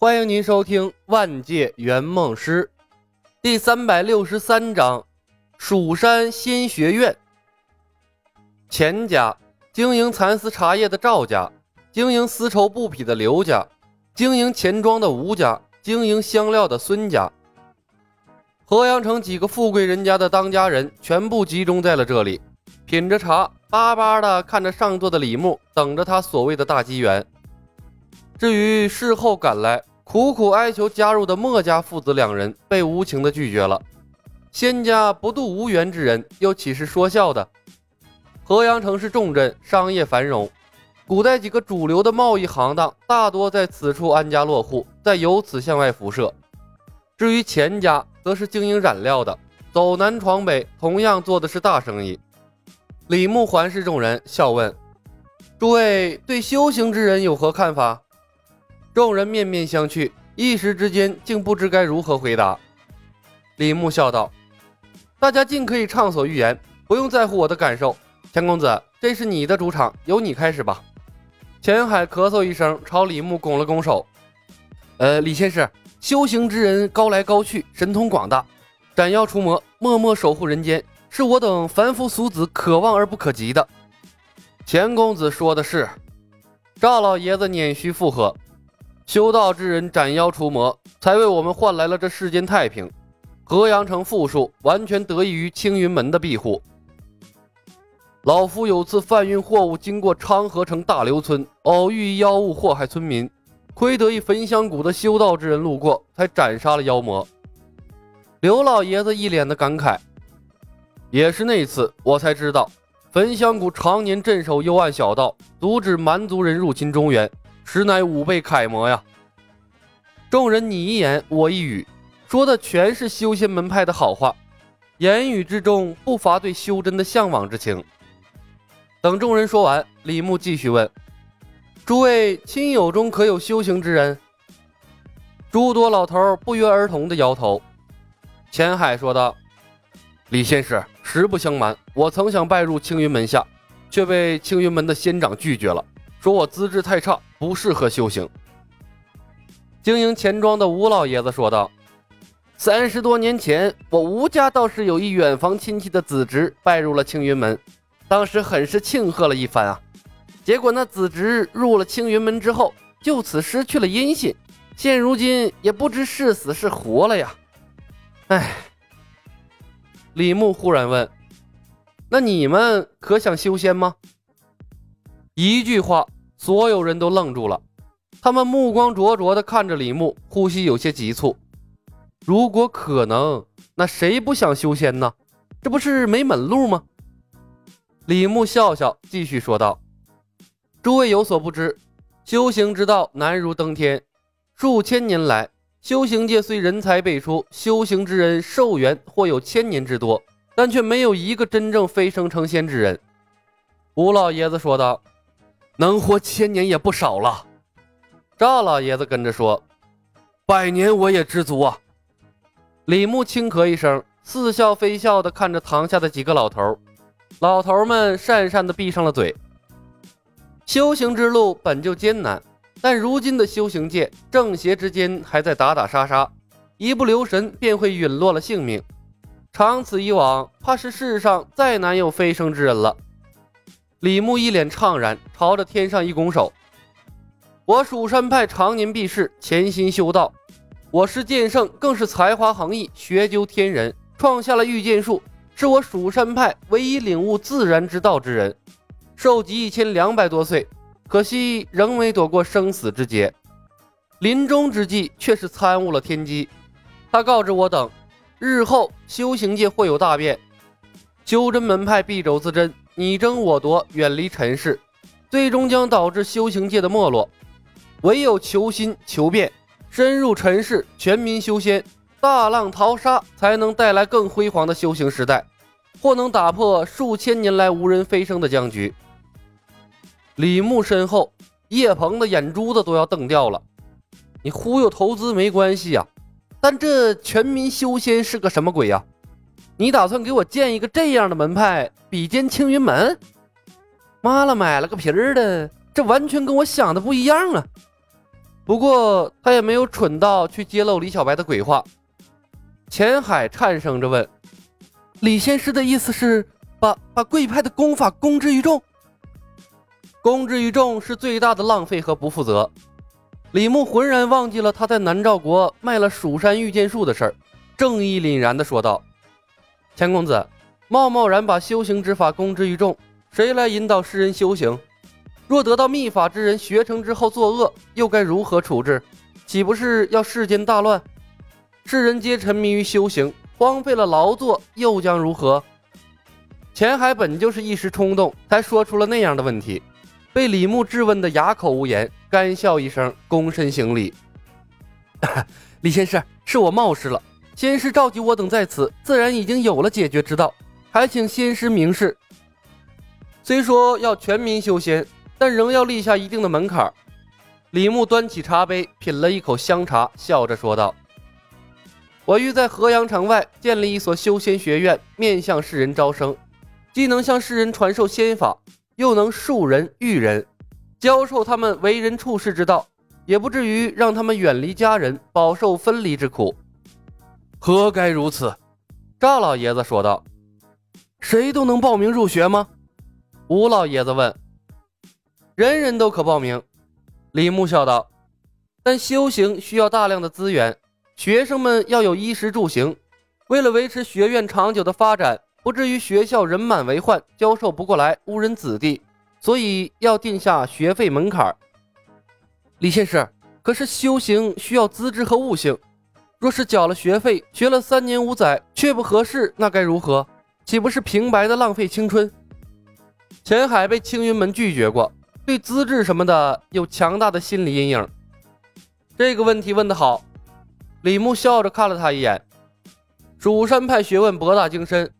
欢迎您收听《万界圆梦师》第三百六十三章《蜀山仙学院》。钱家经营蚕丝茶叶的赵家，经营丝绸布匹的刘家，经营钱庄的吴家，经营香料的孙家。河阳城几个富贵人家的当家人全部集中在了这里，品着茶，巴巴的看着上座的李牧，等着他所谓的大机缘。至于事后赶来。苦苦哀求加入的墨家父子两人被无情的拒绝了。仙家不渡无缘之人，又岂是说笑的？河阳城是重镇，商业繁荣，古代几个主流的贸易行当大多在此处安家落户，再由此向外辐射。至于钱家，则是经营染料的，走南闯北，同样做的是大生意。李牧环视众人，笑问：“诸位对修行之人有何看法？”众人面面相觑，一时之间竟不知该如何回答。李牧笑道：“大家尽可以畅所欲言，不用在乎我的感受。钱公子，这是你的主场，由你开始吧。”钱海咳嗽一声，朝李牧拱了拱手：“呃，李先生，修行之人高来高去，神通广大，斩妖除魔，默默守护人间，是我等凡夫俗子可望而不可及的。”钱公子说的是。赵老爷子捻须附和。修道之人斩妖除魔，才为我们换来了这世间太平。河阳城富庶，完全得益于青云门的庇护。老夫有次贩运货物经过昌河城大刘村，偶遇妖物祸害村民，亏得一焚香谷的修道之人路过，才斩杀了妖魔。刘老爷子一脸的感慨。也是那次，我才知道，焚香谷常年镇守幽暗小道，阻止蛮族人入侵中原。实乃吾辈楷模呀！众人你一言我一语，说的全是修仙门派的好话，言语之中不乏对修真的向往之情。等众人说完，李牧继续问：“诸位亲友中可有修行之人？”诸多老头不约而同的摇头。钱海说道：“李先生，实不相瞒，我曾想拜入青云门下，却被青云门的仙长拒绝了。”说我资质太差，不适合修行。经营钱庄的吴老爷子说道：“三十多年前，我吴家倒是有一远房亲戚的子侄拜入了青云门，当时很是庆贺了一番啊。结果那子侄入了青云门之后，就此失去了音信，现如今也不知是死是活了呀。哎。”李牧忽然问：“那你们可想修仙吗？”一句话，所有人都愣住了，他们目光灼灼地看着李牧，呼吸有些急促。如果可能，那谁不想修仙呢？这不是没门路吗？李牧笑笑，继续说道：“诸位有所不知，修行之道难如登天。数千年来，修行界虽人才辈出，修行之人寿元或有千年之多，但却没有一个真正飞升成仙之人。”吴老爷子说道。能活千年也不少了，赵老爷子跟着说：“百年我也知足啊。”李牧轻咳一声，似笑非笑的看着堂下的几个老头，老头们讪讪的闭上了嘴。修行之路本就艰难，但如今的修行界正邪之间还在打打杀杀，一不留神便会陨落了性命。长此以往，怕是世上再难有飞升之人了。李牧一脸怅然，朝着天上一拱手：“我蜀山派常年避世，潜心修道。我师剑圣更是才华横溢，学究天人，创下了御剑术，是我蜀山派唯一领悟自然之道之人。寿极一千两百多岁，可惜仍没躲过生死之劫。临终之际，却是参悟了天机。他告知我等，日后修行界会有大变，修真门派必走自珍。”你争我夺，远离尘世，最终将导致修行界的没落。唯有求新求变，深入尘世，全民修仙，大浪淘沙，才能带来更辉煌的修行时代，或能打破数千年来无人飞升的僵局。李牧身后，叶鹏的眼珠子都要瞪掉了。你忽悠投资没关系呀，但这全民修仙是个什么鬼呀？你打算给我建一个这样的门派，比肩青云门？妈了，买了个皮儿的，这完全跟我想的不一样啊！不过他也没有蠢到去揭露李小白的鬼话。钱海颤声着问：“李仙师的意思是把把贵派的功法公之于众？公之于众是最大的浪费和不负责。”李牧浑然忘记了他在南诏国卖了蜀山御剑术的事儿，正义凛然地说道：“钱公子，贸贸然把修行之法公之于众，谁来引导世人修行？若得到秘法之人学成之后作恶，又该如何处置？岂不是要世间大乱？世人皆沉迷于修行，荒废了劳作，又将如何？”钱海本就是一时冲动，才说出了那样的问题。被李牧质问的哑口无言，干笑一声，躬身行礼。李先师，是我冒失了。仙师召集我等在此，自然已经有了解决之道，还请仙师明示。虽说要全民修仙，但仍要立下一定的门槛。李牧端起茶杯，品了一口香茶，笑着说道：“我欲在河阳城外建立一所修仙学院，面向世人招生，既能向世人传授仙法。”又能树人育人，教授他们为人处世之道，也不至于让他们远离家人，饱受分离之苦。何该如此？赵老爷子说道。谁都能报名入学吗？吴老爷子问。人人都可报名。李牧笑道。但修行需要大量的资源，学生们要有衣食住行。为了维持学院长久的发展。不至于学校人满为患，教授不过来，误人子弟，所以要定下学费门槛。李先生，可是修行需要资质和悟性，若是缴了学费，学了三年五载却不合适，那该如何？岂不是平白的浪费青春？钱海被青云门拒绝过，对资质什么的有强大的心理阴影。这个问题问得好。李牧笑着看了他一眼，蜀山派学问博大精深。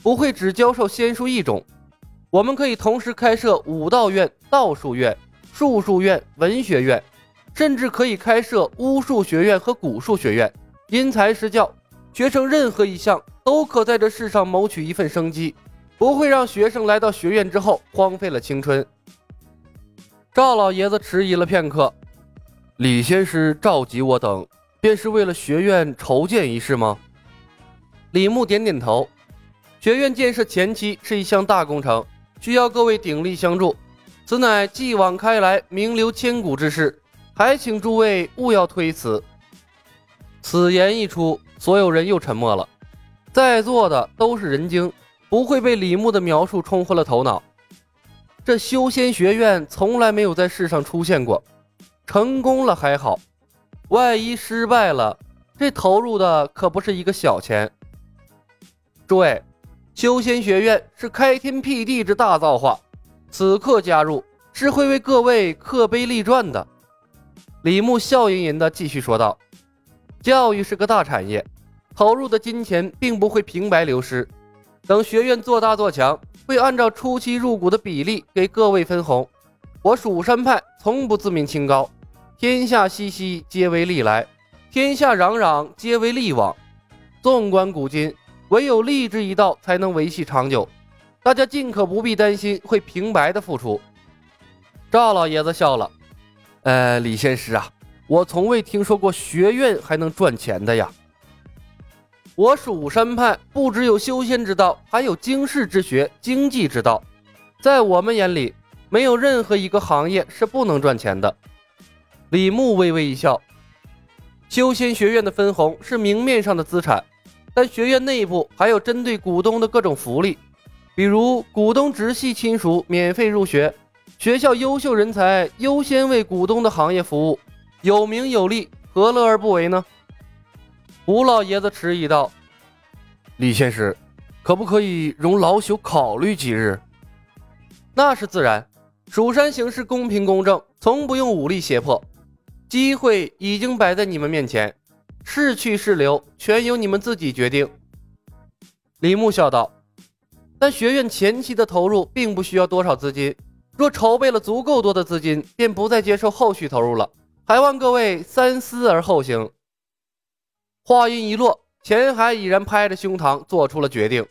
不会只教授仙术一种，我们可以同时开设武道院、道术院、术数院、文学院，甚至可以开设巫术学院和蛊术学院，因材施教，学生任何一项都可在这世上谋取一份生机，不会让学生来到学院之后荒废了青春。赵老爷子迟疑了片刻，李仙师召集我等，便是为了学院筹建一事吗？李牧点点头。学院建设前期是一项大工程，需要各位鼎力相助，此乃继往开来、名留千古之事，还请诸位勿要推辞。此言一出，所有人又沉默了，在座的都是人精，不会被李牧的描述冲昏了头脑。这修仙学院从来没有在世上出现过，成功了还好，万一失败了，这投入的可不是一个小钱。诸位。修仙学院是开天辟地之大造化，此刻加入是会为各位刻碑立传的。李牧笑吟吟地继续说道：“教育是个大产业，投入的金钱并不会平白流失。等学院做大做强，会按照初期入股的比例给各位分红。我蜀山派从不自命清高，天下熙熙，皆为利来；天下攘攘，皆为利往。纵观古今。”唯有利之一道才能维系长久，大家尽可不必担心会平白的付出。赵老爷子笑了，呃，李仙师啊，我从未听说过学院还能赚钱的呀。我蜀山派不只有修仙之道，还有经世之学、经济之道，在我们眼里，没有任何一个行业是不能赚钱的。李牧微微一笑，修仙学院的分红是明面上的资产。但学院内部还有针对股东的各种福利，比如股东直系亲属免费入学，学校优秀人才优先为股东的行业服务，有名有利，何乐而不为呢？吴老爷子迟疑道：“李先生，可不可以容老朽考虑几日？”那是自然，蜀山行事公平公正，从不用武力胁迫，机会已经摆在你们面前。是去是留，全由你们自己决定。”李牧笑道。“但学院前期的投入并不需要多少资金，若筹备了足够多的资金，便不再接受后续投入了。还望各位三思而后行。”话音一落，钱海已然拍着胸膛做出了决定。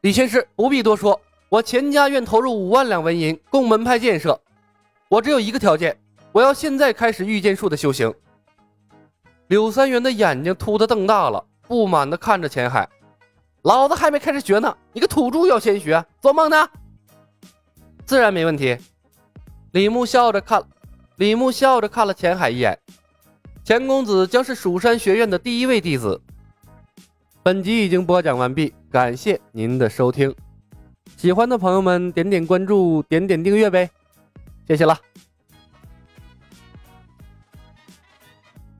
李仙师不必多说，我钱家愿投入五万两纹银，供门派建设。我只有一个条件。我要现在开始御剑术的修行。柳三元的眼睛突的瞪大了，不满的看着钱海：“老子还没开始学呢，你个土猪要先学，做梦呢？”自然没问题。李牧笑着看，李牧笑着看了钱海一眼。钱公子将是蜀山学院的第一位弟子。本集已经播讲完毕，感谢您的收听。喜欢的朋友们点点关注，点点订阅呗，谢谢了。